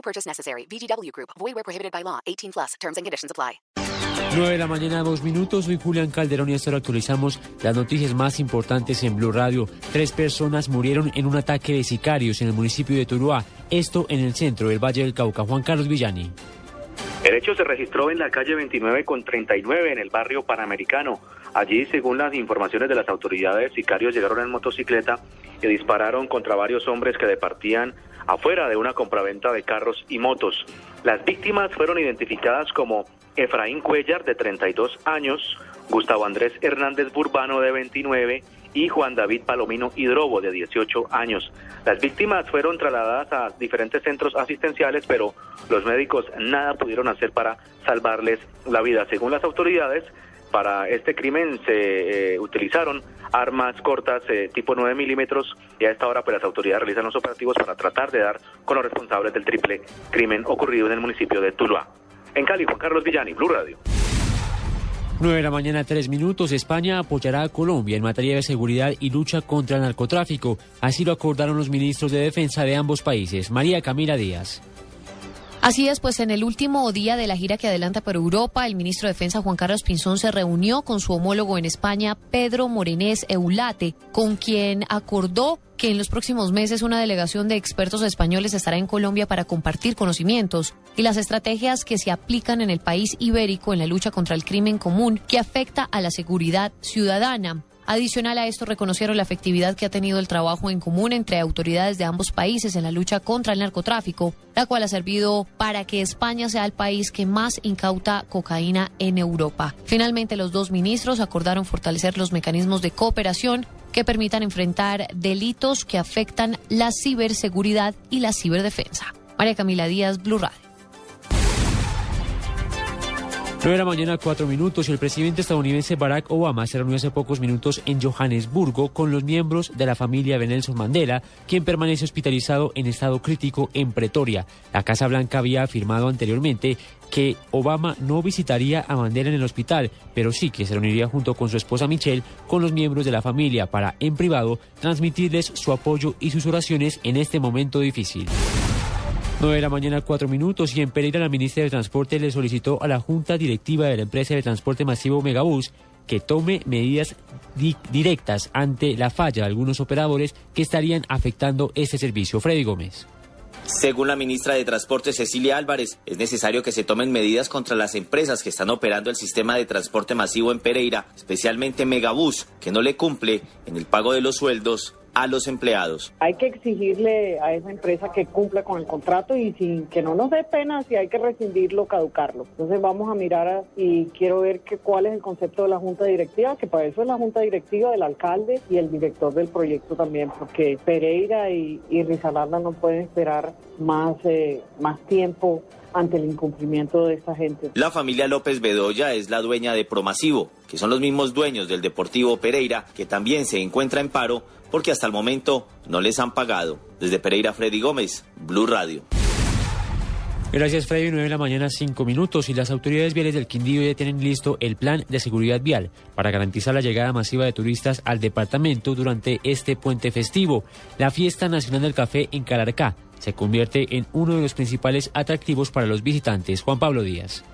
No purchase necessary. VGW Group. Void where prohibited by law. 18 plus. Terms and conditions apply. 9 de la mañana, dos minutos. Soy Julián Calderón y hasta ahora actualizamos las noticias más importantes en Blue Radio. Tres personas murieron en un ataque de sicarios en el municipio de Tuluá. Esto en el centro del Valle del Cauca. Juan Carlos Villani. El hecho se registró en la calle 29 con 39 en el barrio Panamericano. Allí, según las informaciones de las autoridades, sicarios llegaron en motocicleta y dispararon contra varios hombres que departían afuera de una compraventa de carros y motos. Las víctimas fueron identificadas como Efraín Cuellar, de 32 años, Gustavo Andrés Hernández Burbano, de 29, y Juan David Palomino Hidrobo, de 18 años. Las víctimas fueron trasladadas a diferentes centros asistenciales, pero los médicos nada pudieron hacer para salvarles la vida. Según las autoridades, para este crimen se eh, utilizaron armas cortas eh, tipo 9 milímetros y a esta hora pues las autoridades realizan los operativos para tratar de dar con los responsables del triple crimen ocurrido en el municipio de Tuluá. En Cali, Juan Carlos Villani, Blue Radio. 9 de la mañana, 3 minutos. España apoyará a Colombia en materia de seguridad y lucha contra el narcotráfico. Así lo acordaron los ministros de defensa de ambos países. María Camila Díaz. Así es, pues en el último día de la gira que adelanta por Europa, el ministro de Defensa Juan Carlos Pinzón se reunió con su homólogo en España, Pedro Morenés Eulate, con quien acordó que en los próximos meses una delegación de expertos españoles estará en Colombia para compartir conocimientos y las estrategias que se aplican en el país ibérico en la lucha contra el crimen común que afecta a la seguridad ciudadana. Adicional a esto, reconocieron la efectividad que ha tenido el trabajo en común entre autoridades de ambos países en la lucha contra el narcotráfico, la cual ha servido para que España sea el país que más incauta cocaína en Europa. Finalmente, los dos ministros acordaron fortalecer los mecanismos de cooperación que permitan enfrentar delitos que afectan la ciberseguridad y la ciberdefensa. María Camila Díaz, Blue Radio. 9 de la mañana, 4 minutos. El presidente estadounidense Barack Obama se reunió hace pocos minutos en Johannesburgo con los miembros de la familia de Nelson Mandela, quien permanece hospitalizado en estado crítico en Pretoria. La Casa Blanca había afirmado anteriormente que Obama no visitaría a Mandela en el hospital, pero sí que se reuniría junto con su esposa Michelle con los miembros de la familia para, en privado, transmitirles su apoyo y sus oraciones en este momento difícil. 9 de la mañana, 4 minutos, y en Pereira la ministra de Transporte le solicitó a la Junta Directiva de la empresa de transporte masivo Megabús que tome medidas di directas ante la falla de algunos operadores que estarían afectando este servicio. Freddy Gómez. Según la ministra de Transporte Cecilia Álvarez, es necesario que se tomen medidas contra las empresas que están operando el sistema de transporte masivo en Pereira, especialmente Megabús, que no le cumple en el pago de los sueldos a los empleados. Hay que exigirle a esa empresa que cumpla con el contrato y sin que no nos dé pena si hay que rescindirlo, caducarlo. Entonces vamos a mirar y quiero ver que, cuál es el concepto de la junta directiva, que para eso es la junta directiva del alcalde y el director del proyecto también, porque Pereira y, y Rizalanda no pueden esperar más, eh, más tiempo ante el incumplimiento de esta gente. La familia López Bedoya es la dueña de Promasivo, que son los mismos dueños del Deportivo Pereira, que también se encuentra en paro porque hasta el momento no les han pagado. Desde Pereira, Freddy Gómez, Blue Radio. Gracias, Freddy. 9 de la mañana, 5 minutos. Y las autoridades viales del Quindío ya tienen listo el plan de seguridad vial para garantizar la llegada masiva de turistas al departamento durante este puente festivo. La Fiesta Nacional del Café en Calarcá se convierte en uno de los principales atractivos para los visitantes. Juan Pablo Díaz.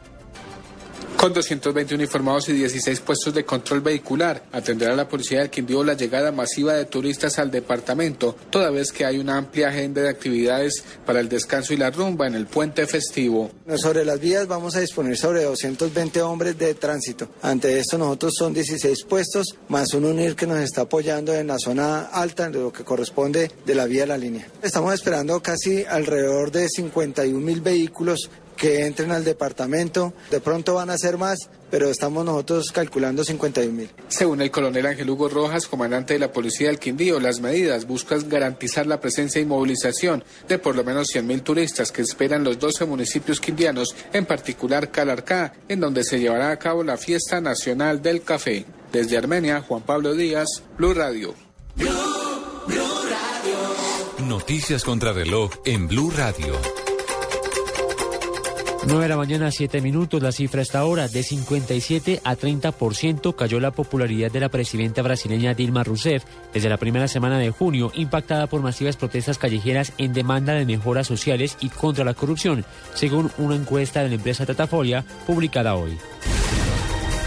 Con 220 uniformados y 16 puestos de control vehicular, atenderá la policía del Quindío la llegada masiva de turistas al departamento, toda vez que hay una amplia agenda de actividades para el descanso y la rumba en el puente festivo. Sobre las vías vamos a disponer sobre 220 hombres de tránsito. Ante esto nosotros son 16 puestos, más un UNIR que nos está apoyando en la zona alta, de lo que corresponde de la vía de la línea. Estamos esperando casi alrededor de 51 mil vehículos que entren al departamento. De pronto van a ser más, pero estamos nosotros calculando 51 mil. Según el coronel Ángel Hugo Rojas, comandante de la Policía del Quindío, las medidas buscan garantizar la presencia y movilización de por lo menos 100 mil turistas que esperan los 12 municipios quindianos, en particular Calarcá, en donde se llevará a cabo la fiesta nacional del café. Desde Armenia, Juan Pablo Díaz, Blue Radio. Noticias contra reloj en Blue Radio. 9 de la mañana, 7 minutos. La cifra está ahora de 57 a 30% cayó la popularidad de la presidenta brasileña Dilma Rousseff desde la primera semana de junio, impactada por masivas protestas callejeras en demanda de mejoras sociales y contra la corrupción, según una encuesta de la empresa Tatafolia publicada hoy.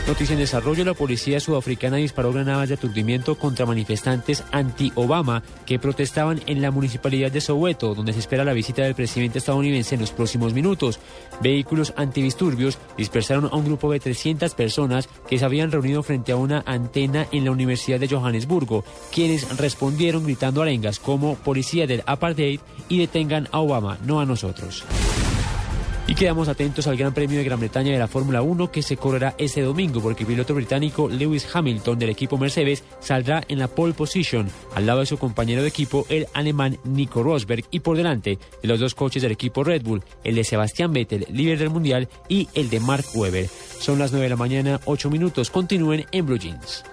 Noticia en desarrollo, la policía sudafricana disparó granadas de aturdimiento contra manifestantes anti-Obama que protestaban en la municipalidad de Soweto, donde se espera la visita del presidente estadounidense en los próximos minutos. Vehículos antidisturbios dispersaron a un grupo de 300 personas que se habían reunido frente a una antena en la Universidad de Johannesburgo, quienes respondieron gritando arengas como policía del apartheid y detengan a Obama, no a nosotros. Quedamos atentos al Gran Premio de Gran Bretaña de la Fórmula 1 que se correrá este domingo porque el piloto británico Lewis Hamilton del equipo Mercedes saldrá en la pole position al lado de su compañero de equipo el alemán Nico Rosberg y por delante de los dos coches del equipo Red Bull, el de Sebastián Vettel, líder del mundial, y el de Mark Webber. Son las 9 de la mañana, 8 minutos. Continúen en Blue Jeans.